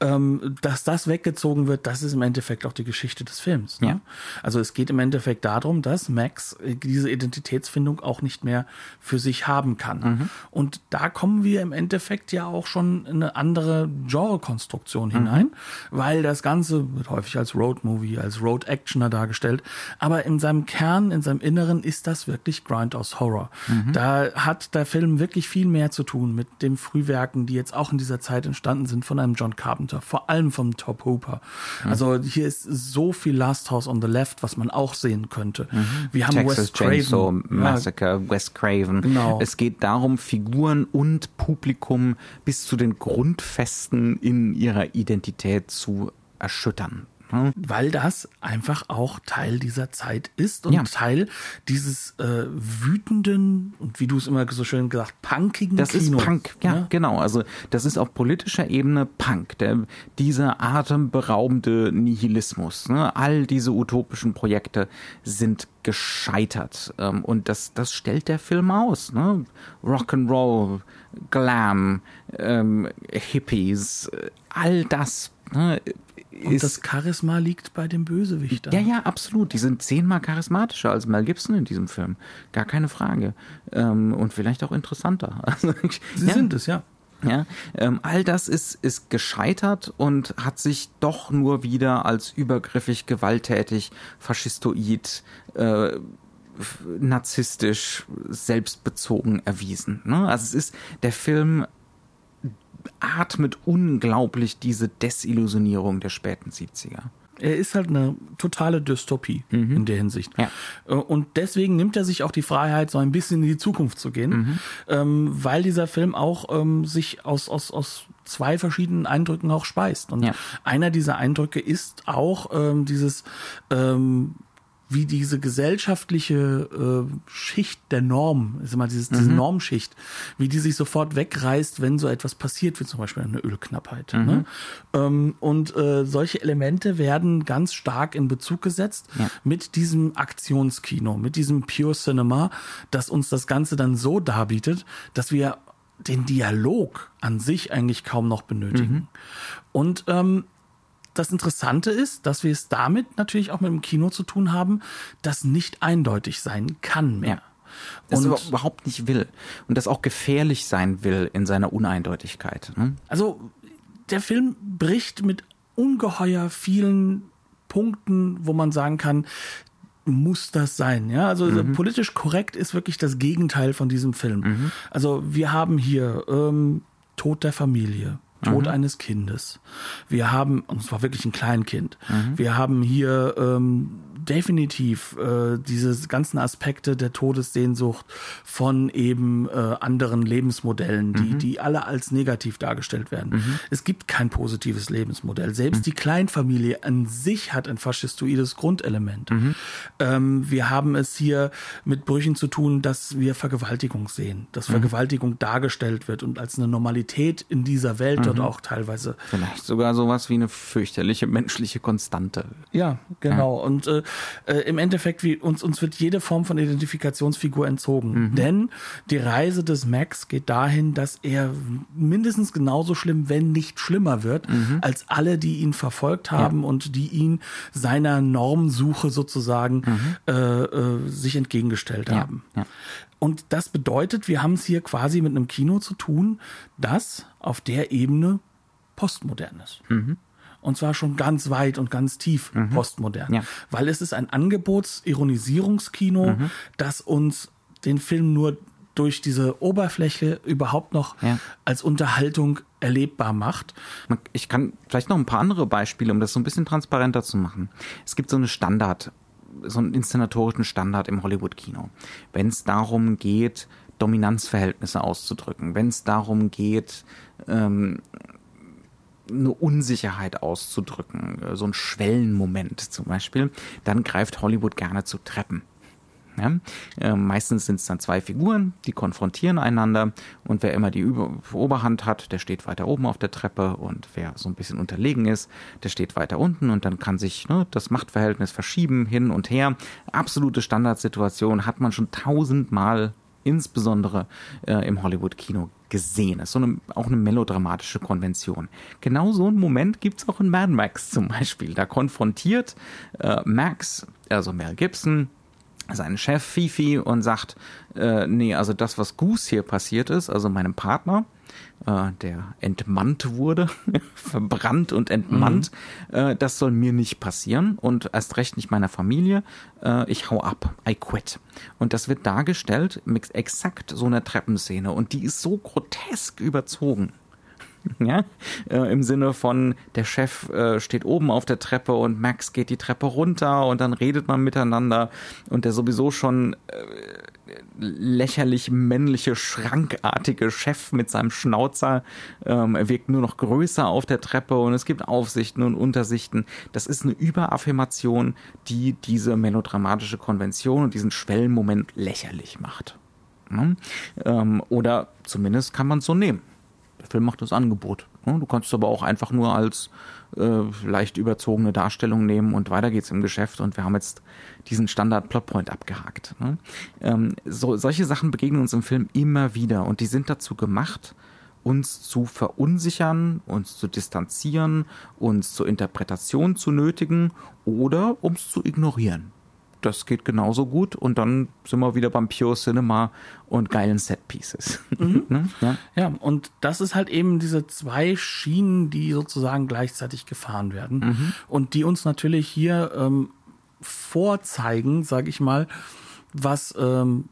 ähm, dass das weggezogen wird, das ist im Endeffekt auch die Geschichte des Films. Ne? Ja. Also es geht im Endeffekt darum, dass Max diese Identitätsfindung auch nicht mehr für sich haben kann. Mhm. Und da kommen wir im Endeffekt ja auch schon in eine andere Genre-Konstruktion mhm. hinein, weil das Ganze wird häufig als Road-Movie, als Road-Actioner dargestellt, aber in seinem Kern, in seinem Inneren ist das wirklich wirklich Grindhouse Horror. Mhm. Da hat der Film wirklich viel mehr zu tun mit den Frühwerken, die jetzt auch in dieser Zeit entstanden sind von einem John Carpenter, vor allem vom Top Hooper. Mhm. Also hier ist so viel Last House on the Left, was man auch sehen könnte. Mhm. Wir haben Texas Wes Craven, Massacre, ja. Wes Craven. Genau. Es geht darum, Figuren und Publikum bis zu den Grundfesten in ihrer Identität zu erschüttern. Hm? Weil das einfach auch Teil dieser Zeit ist und ja. Teil dieses äh, wütenden und wie du es immer so schön gesagt, punkigen Das Kino. ist Punk, ja, ja, genau. Also das ist auf politischer Ebene Punk, der, dieser atemberaubende Nihilismus. Ne? All diese utopischen Projekte sind gescheitert ähm, und das, das stellt der Film aus. Ne? Rock'n'Roll, Glam, ähm, Hippies, äh, all das ne, und das Charisma liegt bei dem Bösewicht. Ja, ja, absolut. Die sind zehnmal charismatischer als Mel Gibson in diesem Film. Gar keine Frage. Ähm, und vielleicht auch interessanter. [LAUGHS] Also, Sie ja. sind es, ja. Ja, ähm, all das ist, ist gescheitert und hat sich doch nur wieder als übergriffig, gewalttätig, faschistoid, äh, narzisstisch, selbstbezogen erwiesen. Ne? Also es ist, der Film atmet unglaublich diese Desillusionierung der späten 70er. Er ist halt eine totale Dystopie mhm. in der Hinsicht. Ja. Äh, und deswegen nimmt er sich auch die Freiheit, so ein bisschen in die Zukunft zu gehen, mhm. ähm, weil dieser Film auch ähm, sich aus, aus, aus zwei verschiedenen Eindrücken auch speist. Und ja. einer dieser Eindrücke ist auch ähm, dieses ähm, wie diese gesellschaftliche äh, Schicht der Norm, ist immer dieses, mhm. diese Normschicht, wie die sich sofort wegreißt, wenn so etwas passiert, wie zum Beispiel eine Ölknappheit. Mhm. Ne? Ähm, und äh, solche Elemente werden ganz stark in Bezug gesetzt ja. mit diesem Aktionskino, mit diesem Pure Cinema, das uns das Ganze dann so darbietet, dass wir den Dialog an sich eigentlich kaum noch benötigen. Mhm. Und ähm, das Interessante ist, dass wir es damit natürlich auch mit dem Kino zu tun haben, das nicht eindeutig sein kann mehr. Ja. Das und überhaupt nicht will. Und das auch gefährlich sein will in seiner Uneindeutigkeit. Ne? Also der Film bricht mit ungeheuer vielen Punkten, wo man sagen kann, muss das sein? Ja, also mhm. politisch korrekt ist wirklich das Gegenteil von diesem Film. Mhm. Also wir haben hier ähm, Tod der Familie, Tod mhm. eines Kindes. Wir haben, und es war wirklich ein Kleinkind, mhm. wir haben hier ähm, definitiv äh, diese ganzen Aspekte der Todessehnsucht von eben äh, anderen Lebensmodellen, die, mhm. die alle als negativ dargestellt werden. Mhm. Es gibt kein positives Lebensmodell. Selbst mhm. die Kleinfamilie an sich hat ein faschistoides Grundelement. Mhm. Ähm, wir haben es hier mit Brüchen zu tun, dass wir Vergewaltigung sehen, dass mhm. Vergewaltigung dargestellt wird und als eine Normalität in dieser Welt dort mhm. auch teilweise. Vielleicht sogar sowas wie eine fürchterliche menschliche Konstante. Ja, genau. Ja. Und äh, äh, im Endeffekt, wie uns, uns wird jede Form von Identifikationsfigur entzogen. Mhm. Denn die Reise des Max geht dahin, dass er mindestens genauso schlimm, wenn nicht schlimmer wird, mhm. als alle, die ihn verfolgt haben ja. und die ihn seiner Normsuche sozusagen mhm. äh, äh, sich entgegengestellt ja. haben. Ja. Und das bedeutet, wir haben es hier quasi mit einem Kino zu tun, das auf der Ebene postmodern ist. Mhm. Und zwar schon ganz weit und ganz tief mhm. postmodern. Ja. Weil es ist ein Angebots-Ironisierungskino, mhm. das uns den Film nur durch diese Oberfläche überhaupt noch ja. als Unterhaltung erlebbar macht. Ich kann vielleicht noch ein paar andere Beispiele, um das so ein bisschen transparenter zu machen. Es gibt so eine Standard, so einen inszenatorischen Standard im Hollywood-Kino. Wenn es darum geht, Dominanzverhältnisse auszudrücken, wenn es darum geht, ähm, eine Unsicherheit auszudrücken, so ein Schwellenmoment zum Beispiel, dann greift Hollywood gerne zu Treppen. Ja? Äh, meistens sind es dann zwei Figuren, die konfrontieren einander und wer immer die Über Oberhand hat, der steht weiter oben auf der Treppe und wer so ein bisschen unterlegen ist, der steht weiter unten und dann kann sich ne, das Machtverhältnis verschieben hin und her. Absolute Standardsituation hat man schon tausendmal insbesondere äh, im Hollywood-Kino gesehen. Das ist so eine, auch eine melodramatische Konvention. Genau so einen Moment gibt es auch in Mad Max [LAUGHS] zum Beispiel. Da konfrontiert äh, Max, also Mel Gibson, seinen Chef Fifi und sagt, äh, nee, also das, was Goose hier passiert ist, also meinem Partner, äh, der entmannt wurde, [LAUGHS] verbrannt und entmannt, mhm. äh, das soll mir nicht passieren und erst recht nicht meiner Familie. Äh, ich hau ab, I quit. Und das wird dargestellt mit exakt so einer Treppenszene und die ist so grotesk überzogen. [LAUGHS] Ja, äh, im Sinne von der Chef äh, steht oben auf der Treppe und Max geht die Treppe runter und dann redet man miteinander und der sowieso schon äh, lächerlich männliche schrankartige Chef mit seinem Schnauzer ähm, er wirkt nur noch größer auf der Treppe und es gibt Aufsichten und Untersichten. Das ist eine Überaffirmation, die diese melodramatische Konvention und diesen Schwellenmoment lächerlich macht. Ne? Ähm, oder zumindest kann man es so nehmen. Der Film macht das Angebot. Ne? Du kannst es aber auch einfach nur als äh, leicht überzogene Darstellung nehmen und weiter geht's im Geschäft und wir haben jetzt diesen Standard-Plotpoint abgehakt. Ne? Ähm, so, solche Sachen begegnen uns im Film immer wieder und die sind dazu gemacht, uns zu verunsichern, uns zu distanzieren, uns zur Interpretation zu nötigen oder uns zu ignorieren das geht genauso gut und dann sind wir wieder beim Pure Cinema und geilen Set Pieces. Mhm. [LAUGHS] Ne? ja? ja, und das ist halt eben diese zwei Schienen, die sozusagen gleichzeitig gefahren werden mhm. und die uns natürlich hier ähm, vorzeigen, sage ich mal, was ähm,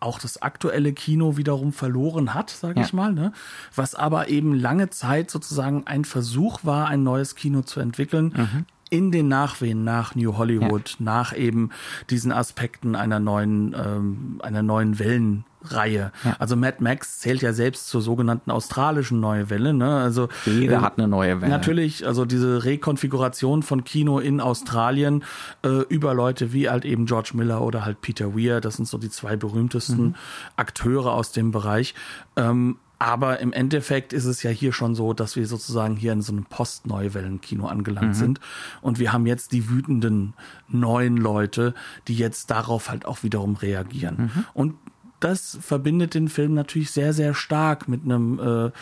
auch das aktuelle Kino wiederum verloren hat, sage ja. ich mal, ne? was aber eben lange Zeit sozusagen ein Versuch war, ein neues Kino zu entwickeln, mhm in den Nachwehen nach New Hollywood, ja. nach eben diesen Aspekten einer neuen, ähm, einer neuen Wellenreihe. Ja. Also Mad Max zählt ja selbst zur sogenannten australischen Neue Welle. Ne? Also jeder äh, hat eine neue Welle. Natürlich, also diese Rekonfiguration von Kino in Australien äh, über Leute wie halt eben George Miller oder halt Peter Weir. Das sind so die zwei berühmtesten mhm. Akteure aus dem Bereich. Ähm, aber im Endeffekt ist es ja hier schon so, dass wir sozusagen hier in so einem Post-Neuwellen-Kino angelangt mhm. sind. Und wir haben jetzt die wütenden neuen Leute, die jetzt darauf halt auch wiederum reagieren. Mhm. Und das verbindet den Film natürlich sehr, sehr stark mit einem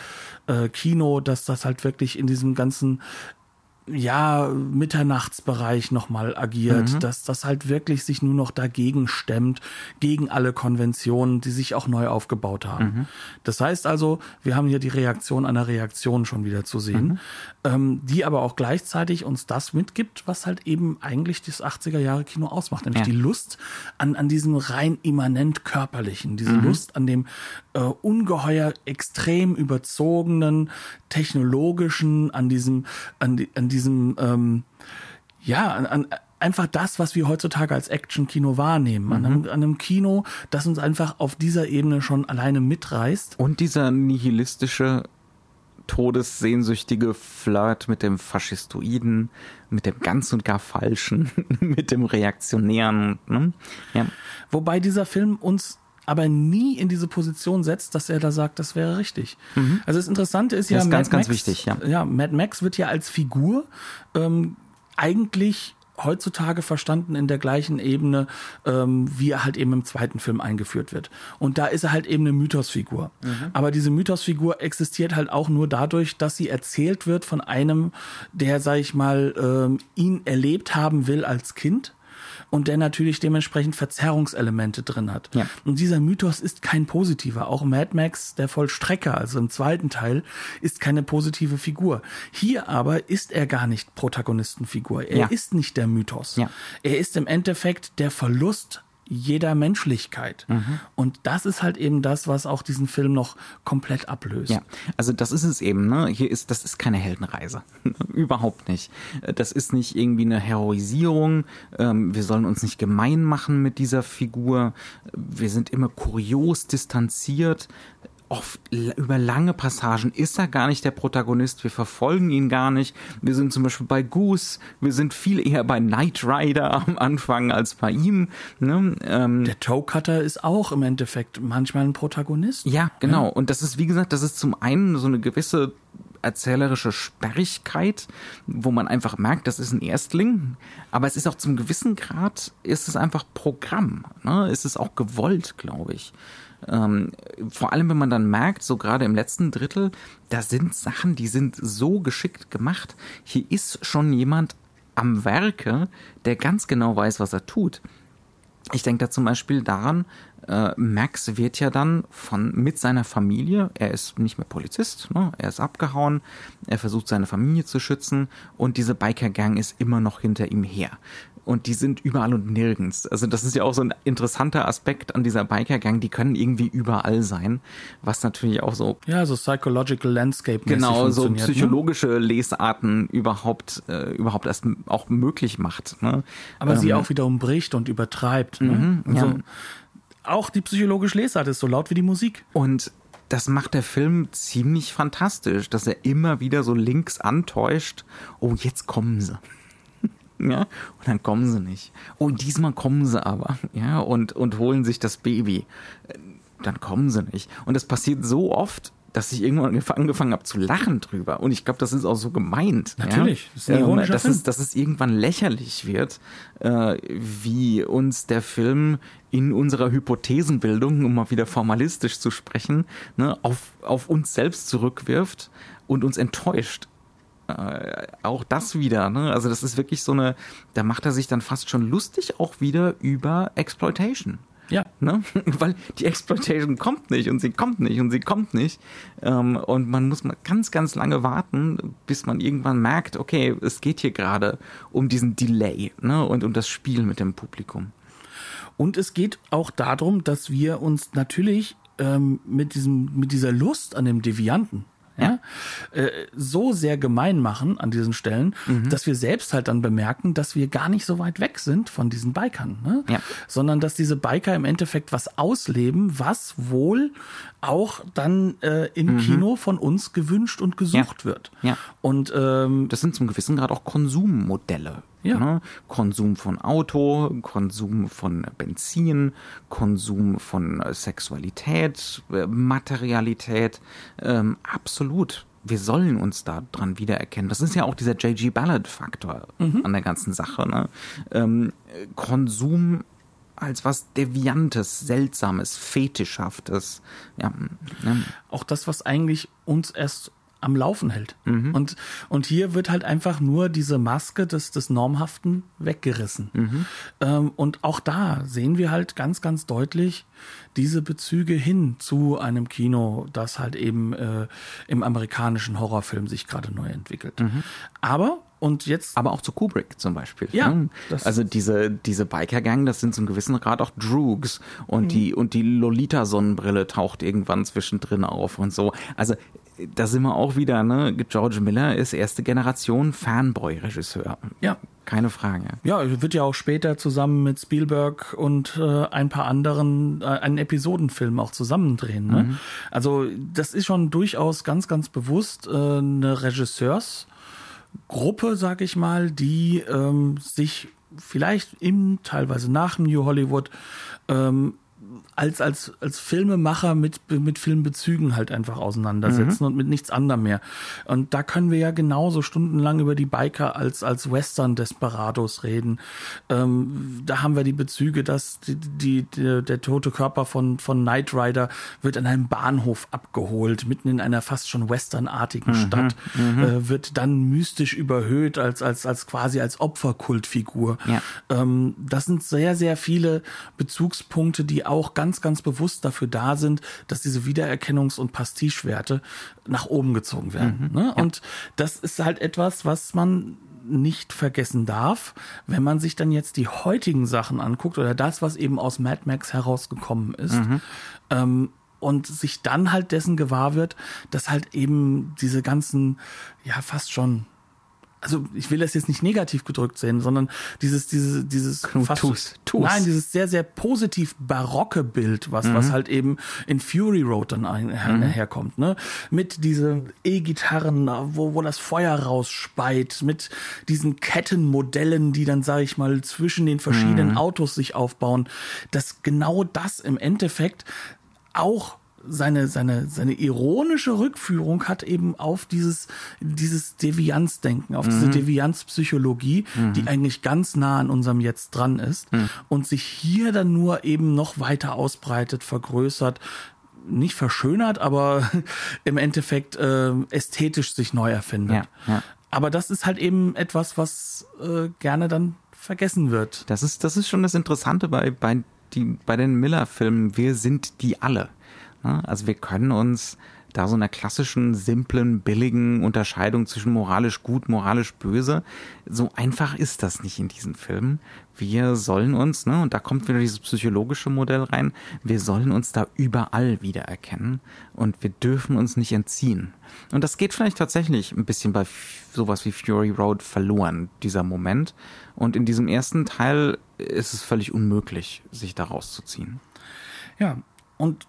äh, äh, Kino, dass das halt wirklich in diesem ganzen ja, Mitternachtsbereich nochmal agiert, mhm. dass das halt wirklich sich nur noch dagegen stemmt, gegen alle Konventionen, die sich auch neu aufgebaut haben. Mhm. Das heißt also, wir haben hier die Reaktion einer Reaktion schon wieder zu sehen, mhm. ähm, die aber auch gleichzeitig uns das mitgibt, was halt eben eigentlich das 80er Jahre Kino ausmacht, nämlich ja. die Lust an, an diesem rein immanent körperlichen, diese mhm. Lust an dem äh, ungeheuer extrem überzogenen, technologischen, an diesem, an, die, an diesem, ähm, ja, an, an einfach das, was wir heutzutage als Action-Kino wahrnehmen. Mhm. An, einem, an, einem, Kino, das uns einfach auf dieser Ebene schon alleine mitreißt. Und dieser nihilistische, todessehnsüchtige Flirt mit dem Faschistoiden, mit dem ganz und gar Falschen, [LAUGHS] mit dem Reaktionären. Ne? Ja. Wobei dieser Film uns aber nie in diese Position setzt, dass er da sagt, das wäre richtig. Mhm. Also das Interessante ist ja, das ist ganz, Mad ganz wichtig, ja. Ja, Mad Max wird ja als Figur ähm, eigentlich heutzutage verstanden in der gleichen Ebene, ähm, wie er halt eben im zweiten Film eingeführt wird. Und da ist er halt eben eine Mythosfigur. Mhm. Aber diese Mythosfigur existiert halt auch nur dadurch, dass sie erzählt wird von einem, der, sag ich mal, ähm, ihn erlebt haben will als Kind und der natürlich dementsprechend Verzerrungselemente drin hat. Ja. Und dieser Mythos ist kein positiver. Auch Mad Max, der Vollstrecker, also im zweiten Teil, ist keine positive Figur. Hier aber ist er gar nicht Protagonistenfigur. Er ja. ist nicht der Mythos. Ja. Er ist im Endeffekt der Verlust jeder Menschlichkeit. Mhm. Und das ist halt eben das, was auch diesen Film noch komplett ablöst. Ja, also das ist es eben, ne? Hier ist, das ist keine Heldenreise. [LAUGHS] Überhaupt nicht. Das ist nicht irgendwie eine Heroisierung. Ähm, wir sollen uns nicht gemein machen mit dieser Figur. Wir sind immer kurios distanziert oft über lange Passagen ist er gar nicht der Protagonist, wir verfolgen ihn gar nicht. Wir sind zum Beispiel bei Goose, wir sind viel eher bei Knight Rider [LAUGHS] am Anfang als bei ihm. Ne? Ähm, der Toe Cutter ist auch im Endeffekt manchmal ein Protagonist. Ja, genau. Ja. Und das ist, wie gesagt, das ist zum einen so eine gewisse erzählerische Sperrigkeit, wo man einfach merkt, das ist ein Erstling, aber es ist auch zum gewissen Grad, ist es einfach Programm, ne? ist es auch gewollt, glaube ich. Ähm, vor allem, wenn man dann merkt, so gerade im letzten Drittel, da sind Sachen, die sind so geschickt gemacht. Hier ist schon jemand am Werke, der ganz genau weiß, was er tut. Ich denke da zum Beispiel daran, äh, Max wird ja dann von mit seiner Familie, er ist nicht mehr Polizist, ne? er ist abgehauen, er versucht seine Familie zu schützen und diese Biker-Gang ist immer noch hinter ihm her. Und die sind überall und nirgends. Also das ist ja auch so ein interessanter Aspekt an dieser Biker-Gang. Die können irgendwie überall sein, was natürlich auch so ja so psychological landscape genau so ne? psychologische ne? Lesarten überhaupt äh, überhaupt erst auch möglich macht. Ne? Aber ähm, sie auch wieder umbricht und übertreibt. Ne? Mhm, also, ja auch die psychologische Lesart ist so laut wie die Musik. Und das macht der Film ziemlich fantastisch, dass er immer wieder so links antäuscht, oh, jetzt kommen sie. Ja, und dann kommen sie nicht. Oh, diesmal kommen sie aber, ja, und, und holen sich das Baby. Dann kommen sie nicht. Und das passiert so oft, dass ich irgendwann angefangen habe zu lachen drüber. Und ich glaube, das ist auch so gemeint. Natürlich. Ja? Das ist dass, es, dass es irgendwann lächerlich wird, äh, wie uns der Film in unserer Hypothesenbildung, um mal wieder formalistisch zu sprechen, ne, auf, auf uns selbst zurückwirft und uns enttäuscht. Äh, auch das wieder, ne? Also das ist wirklich so eine, da macht er sich dann fast schon lustig auch wieder über Exploitation. Ja. Ne? [LAUGHS] Weil die Exploitation kommt nicht und sie kommt nicht und sie kommt nicht. Ähm, und man muss mal ganz, ganz lange warten, bis man irgendwann merkt, okay, es geht hier gerade um diesen Delay ne? und um das Spiel mit dem Publikum. Und es geht auch darum, dass wir uns natürlich ähm, mit, diesem, mit dieser Lust an dem Devianten, ja, äh, so sehr gemein machen an diesen Stellen, mhm. dass wir selbst halt dann bemerken, dass wir gar nicht so weit weg sind von diesen Bikern, ne? ja. sondern dass diese Biker im Endeffekt was ausleben, was wohl auch dann äh, im mhm. Kino von uns gewünscht und gesucht ja. wird. Ja. Und ähm, das sind zum gewissen Grad auch Konsummodelle. Ja. Ne? Konsum von Auto, Konsum von Benzin, Konsum von äh, Sexualität, äh, Materialität, ähm, absolut. Wir sollen uns da dran wiedererkennen. Das ist ja auch dieser J.G. Ballard-Faktor mhm. an der ganzen Sache. Ne? Ähm, Konsum als was Deviantes, Seltsames, Fetischhaftes. Ja, ne? Auch das, was eigentlich uns erst am Laufen hält. Mhm. Und, und hier wird halt einfach nur diese Maske des, des Normhaften weggerissen. Mhm. Ähm, und auch da sehen wir halt ganz, ganz deutlich diese Bezüge hin zu einem Kino, das halt eben äh, im amerikanischen Horrorfilm sich gerade neu entwickelt. Mhm. Aber und jetzt. Aber auch zu Kubrick zum Beispiel. Ja. Ne? Also diese, diese Biker-Gang, das sind zum gewissen Grad auch Droogs. Und mhm. die, und die Lolita-Sonnenbrille taucht irgendwann zwischendrin auf und so. Also da sind wir auch wieder, ne? George Miller ist erste Generation Fanboy-Regisseur. Ja. Keine Frage. Ja, wird ja auch später zusammen mit Spielberg und äh, ein paar anderen äh, einen Episodenfilm auch zusammendrehen. Ne? Mhm. Also das ist schon durchaus ganz, ganz bewusst äh, eine Regisseursgruppe, sag ich mal, die ähm, sich vielleicht im, teilweise nach dem New Hollywood ähm, als, als, als Filmemacher mit, mit Filmbezügen halt einfach auseinandersetzen mhm. und mit nichts anderem mehr. Und da können wir ja genauso stundenlang über die Biker als, als Western-Desperados reden. Ähm, da haben wir die Bezüge, dass die, die, die, der tote Körper von, von Knight Rider wird an einem Bahnhof abgeholt, mitten in einer fast schon westernartigen mhm. Stadt, mhm. Äh, wird dann mystisch überhöht als, als, als quasi als Opferkultfigur. Ja. Ähm, das sind sehr, sehr viele Bezugspunkte, die auch ganz, ganz bewusst dafür da sind, dass diese Wiedererkennungs- und Pastiche-Werte nach oben gezogen werden. Mhm, ne? ja. Und das ist halt etwas, was man nicht vergessen darf, wenn man sich dann jetzt die heutigen Sachen anguckt oder das, was eben aus Mad Max herausgekommen ist. Mhm. Ähm, und sich dann halt dessen gewahr wird, dass halt eben diese ganzen, ja, fast schon also ich will das jetzt nicht negativ gedrückt sehen, sondern dieses, dieses, dieses fast, tu's, tu's. nein, dieses sehr, sehr positiv barocke Bild, was, mhm. was halt eben in Fury Road dann ein, her, mhm. herkommt, ne? Mit diesen E-Gitarren, wo, wo das Feuer rausspeit, mit diesen Kettenmodellen, die dann, sage ich mal, zwischen den verschiedenen mhm. Autos sich aufbauen, dass genau das im Endeffekt auch seine, seine, seine ironische Rückführung hat eben auf dieses, dieses Devianzdenken, auf mhm. diese Devianzpsychologie, mhm. die eigentlich ganz nah an unserem Jetzt dran ist mhm. und sich hier dann nur eben noch weiter ausbreitet, vergrößert, nicht verschönert, aber [LAUGHS] im Endeffekt äh, ästhetisch sich neu erfindet. Ja, ja. Aber das ist halt eben etwas, was äh, gerne dann vergessen wird. Das ist, das ist schon das Interessante bei, bei, die, bei den Miller-Filmen. Wir sind die alle. Also wir können uns da so einer klassischen, simplen, billigen Unterscheidung zwischen moralisch gut, moralisch böse, so einfach ist das nicht in diesen Filmen. Wir sollen uns, ne, und da kommt wieder dieses psychologische Modell rein, wir sollen uns da überall wiedererkennen und wir dürfen uns nicht entziehen. Und das geht vielleicht tatsächlich ein bisschen bei sowas wie Fury Road verloren, dieser Moment. Und in diesem ersten Teil ist es völlig unmöglich, sich da rauszuziehen. Ja, und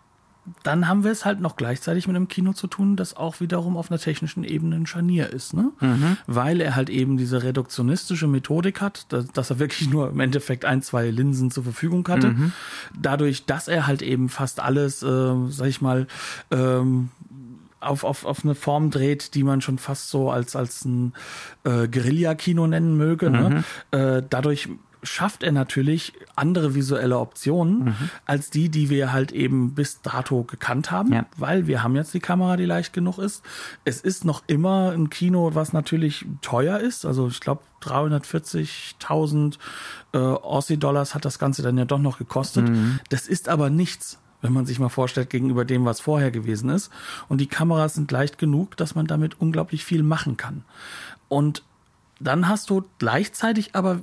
dann haben wir es halt noch gleichzeitig mit einem Kino zu tun, das auch wiederum auf einer technischen Ebene ein Scharnier ist, ne? Mhm. Weil er halt eben diese reduktionistische Methodik hat, dass, dass, er wirklich [LAUGHS] nur im Endeffekt ein, zwei Linsen zur Verfügung hatte. Mhm. Dadurch, dass er halt eben fast alles, äh, sag ich mal, ähm, auf, auf, auf eine Form dreht, die man schon fast so als, als ein äh, Guerilla-Kino nennen möge. Ne? Mhm. Ne? Äh, dadurch schafft er natürlich andere visuelle Optionen mhm. als die, die wir halt eben bis dato gekannt haben, ja. weil wir haben jetzt die Kamera, die leicht genug ist. Es ist noch immer ein Kino, was natürlich teuer ist. Also ich glaube 340.000 äh, Aussie-Dollars hat das Ganze dann ja doch noch gekostet. Mhm. Das ist aber nichts wenn man sich mal vorstellt, gegenüber dem, was vorher gewesen ist. Und die Kameras sind leicht genug, dass man damit unglaublich viel machen kann. Und dann hast du gleichzeitig aber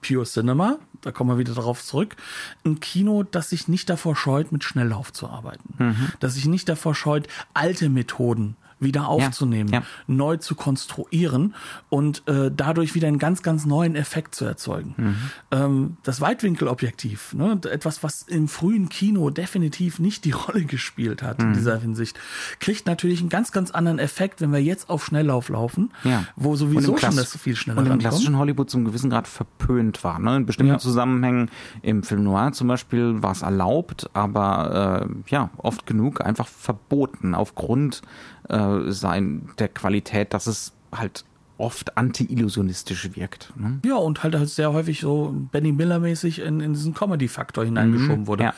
Pure Cinema, da kommen wir wieder darauf zurück, ein Kino, das sich nicht davor scheut, mit Schnelllauf zu arbeiten. Mhm. Das sich nicht davor scheut, alte Methoden wieder aufzunehmen, ja, ja. neu zu konstruieren und äh, dadurch wieder einen ganz, ganz neuen Effekt zu erzeugen. Mhm. Ähm, das Weitwinkelobjektiv, ne, etwas, was im frühen Kino definitiv nicht die [LAUGHS] Rolle gespielt hat mhm. in dieser Hinsicht, kriegt natürlich einen ganz, ganz anderen Effekt, wenn wir jetzt auf Schnelllauf laufen, ja. wo sowieso schon das viel schneller Und im klassischen Hollywood zum gewissen Grad verpönt war. Ne? In bestimmten Zusammenhängen, im Film Noir zum Beispiel, war es erlaubt, aber äh, ja, oft genug einfach verboten aufgrund äh, sein der Qualität, dass es halt oft anti-illusionistisch wirkt. Ne? Ja, und halt, halt sehr häufig so Benny Miller-mäßig in, in diesen Comedy-Faktor hineingeschoben mhm, wurde. Ja.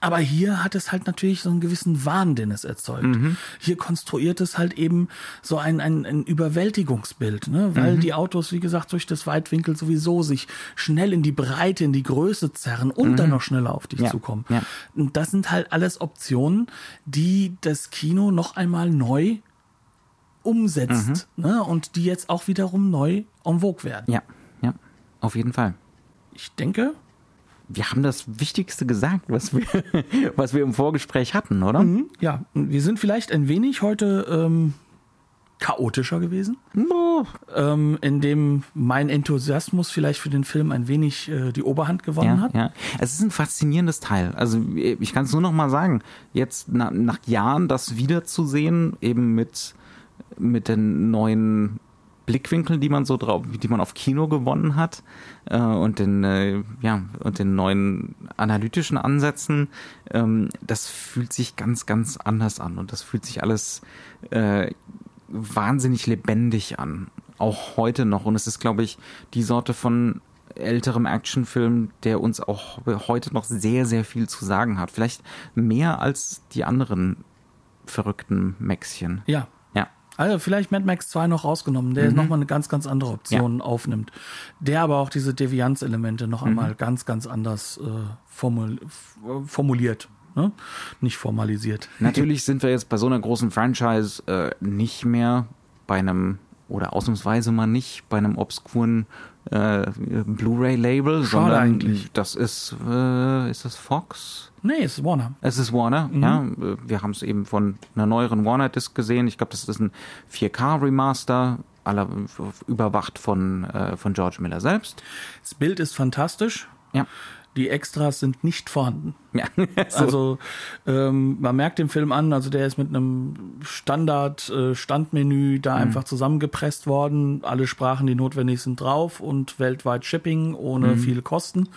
Aber hier hat es halt natürlich so einen gewissen Wahn, den es erzeugt. Mhm. Hier konstruiert es halt eben so ein, ein, ein Überwältigungsbild, ne? weil mhm. die Autos, wie gesagt, durch das Weitwinkel sowieso sich schnell in die Breite, in die Größe zerren und mhm. dann noch schneller auf dich ja. zukommen. Ja. Und das sind halt alles Optionen, die das Kino noch einmal neu umsetzt mhm. ne? und die jetzt auch wiederum neu en vogue werden. Ja, ja, auf jeden Fall. Ich denke, wir haben das Wichtigste gesagt, was wir, [LAUGHS] was wir im Vorgespräch hatten, oder? Mhm, ja, wir sind vielleicht ein wenig heute ähm, chaotischer gewesen, oh. ähm, in dem mein Enthusiasmus vielleicht für den Film ein wenig äh, die Oberhand gewonnen ja, hat. Ja, es ist ein faszinierendes Teil. Also ich kann es nur noch mal sagen, jetzt na, nach Jahren das wiederzusehen, eben mit mit den neuen Blickwinkeln, die man so drauf, die man auf Kino gewonnen hat äh, und den äh, ja und den neuen analytischen Ansätzen, ähm, das fühlt sich ganz ganz anders an. Und das fühlt sich alles äh, wahnsinnig lebendig an, auch heute noch. Und es ist glaube ich die Sorte von älterem Actionfilm, der uns auch heute noch sehr sehr viel zu sagen hat, vielleicht mehr als die anderen verrückten Mäxchen. Ja, also vielleicht Mad Max 2 noch rausgenommen, der mhm. nochmal eine ganz, ganz andere Option ja. aufnimmt. Der aber auch diese Devianz-Elemente noch mhm. einmal ganz, ganz anders äh, formul formuliert. Ne? Nicht formalisiert. [LAUGHS] Natürlich sind wir jetzt bei so einer großen Franchise äh, nicht mehr bei einem, oder ausnahmsweise mal nicht bei einem obskuren äh, Blu-ray-Label, sondern eigentlich. das ist, äh, ist das Fox? Nee, es ist Warner. Es ist Warner, mhm. ja. Wir haben es eben von einer neueren Warner-Disc gesehen. Ich glaube, das ist ein 4K-Remaster aller überwacht von, äh, von George Miller selbst. Das Bild ist fantastisch. Ja. Die Extras sind nicht vorhanden. Ja, [LAUGHS] so. Also ähm, man merkt den Film an, also der ist mit einem Standard äh, da einfach zusammengepresst worden. Alle Sprachen, die notwendig sind, drauf und weltweit Shipping ohne viele Kosten.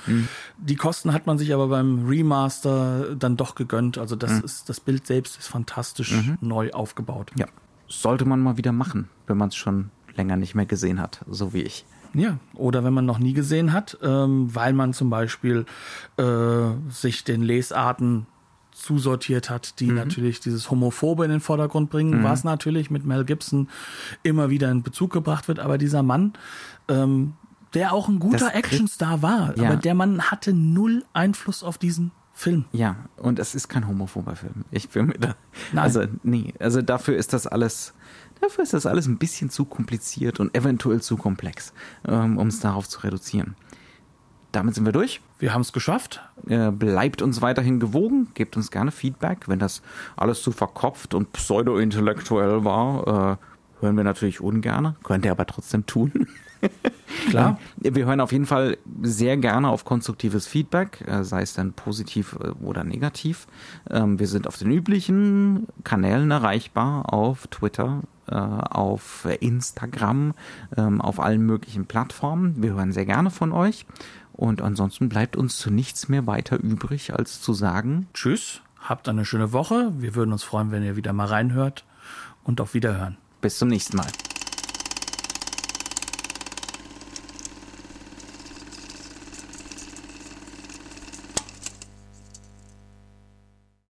Die Kosten hat man sich aber beim Remaster dann doch gegönnt. Also das ist das Bild selbst ist fantastisch neu aufgebaut. ja. Sollte man mal wieder machen, wenn man es schon länger nicht mehr gesehen hat, so wie ich. Ja, oder wenn man noch nie gesehen hat, ähm, weil man zum Beispiel äh, sich den Lesarten zusortiert hat, die natürlich dieses Homophobe in den Vordergrund bringen, was natürlich mit Mel Gibson immer wieder in Bezug gebracht wird. Aber dieser Mann, ähm, der auch ein guter Actionstar war, Ja. aber der Mann hatte null Einfluss auf diesen Film. Ja, und es ist kein homophober Film. Ich bin mir da. Nein. Also, nee, also dafür ist das alles. Dafür ist das alles ein bisschen zu kompliziert und eventuell zu komplex, ähm, um es darauf zu reduzieren. Damit sind wir durch. Wir haben es geschafft. Äh, bleibt uns weiterhin gewogen, gebt uns gerne Feedback. Wenn das alles zu verkopft und pseudo-intellektuell war, äh, hören wir natürlich ungern, könnt ihr aber trotzdem tun. [LAUGHS] Klar. Ähm, Wir hören auf jeden Fall sehr gerne auf konstruktives Feedback, äh, sei es dann positiv äh, oder negativ. Ähm, Wir sind auf den üblichen Kanälen erreichbar, auf Twitter, äh, auf Instagram, ähm, auf allen möglichen Plattformen. Wir hören sehr gerne von euch. Und ansonsten bleibt uns zu nichts mehr weiter übrig, als zu sagen, Tschüss, habt eine schöne Woche. Wir würden uns freuen, wenn ihr wieder mal reinhört und auf Wiederhören. bis zum nächsten Mal.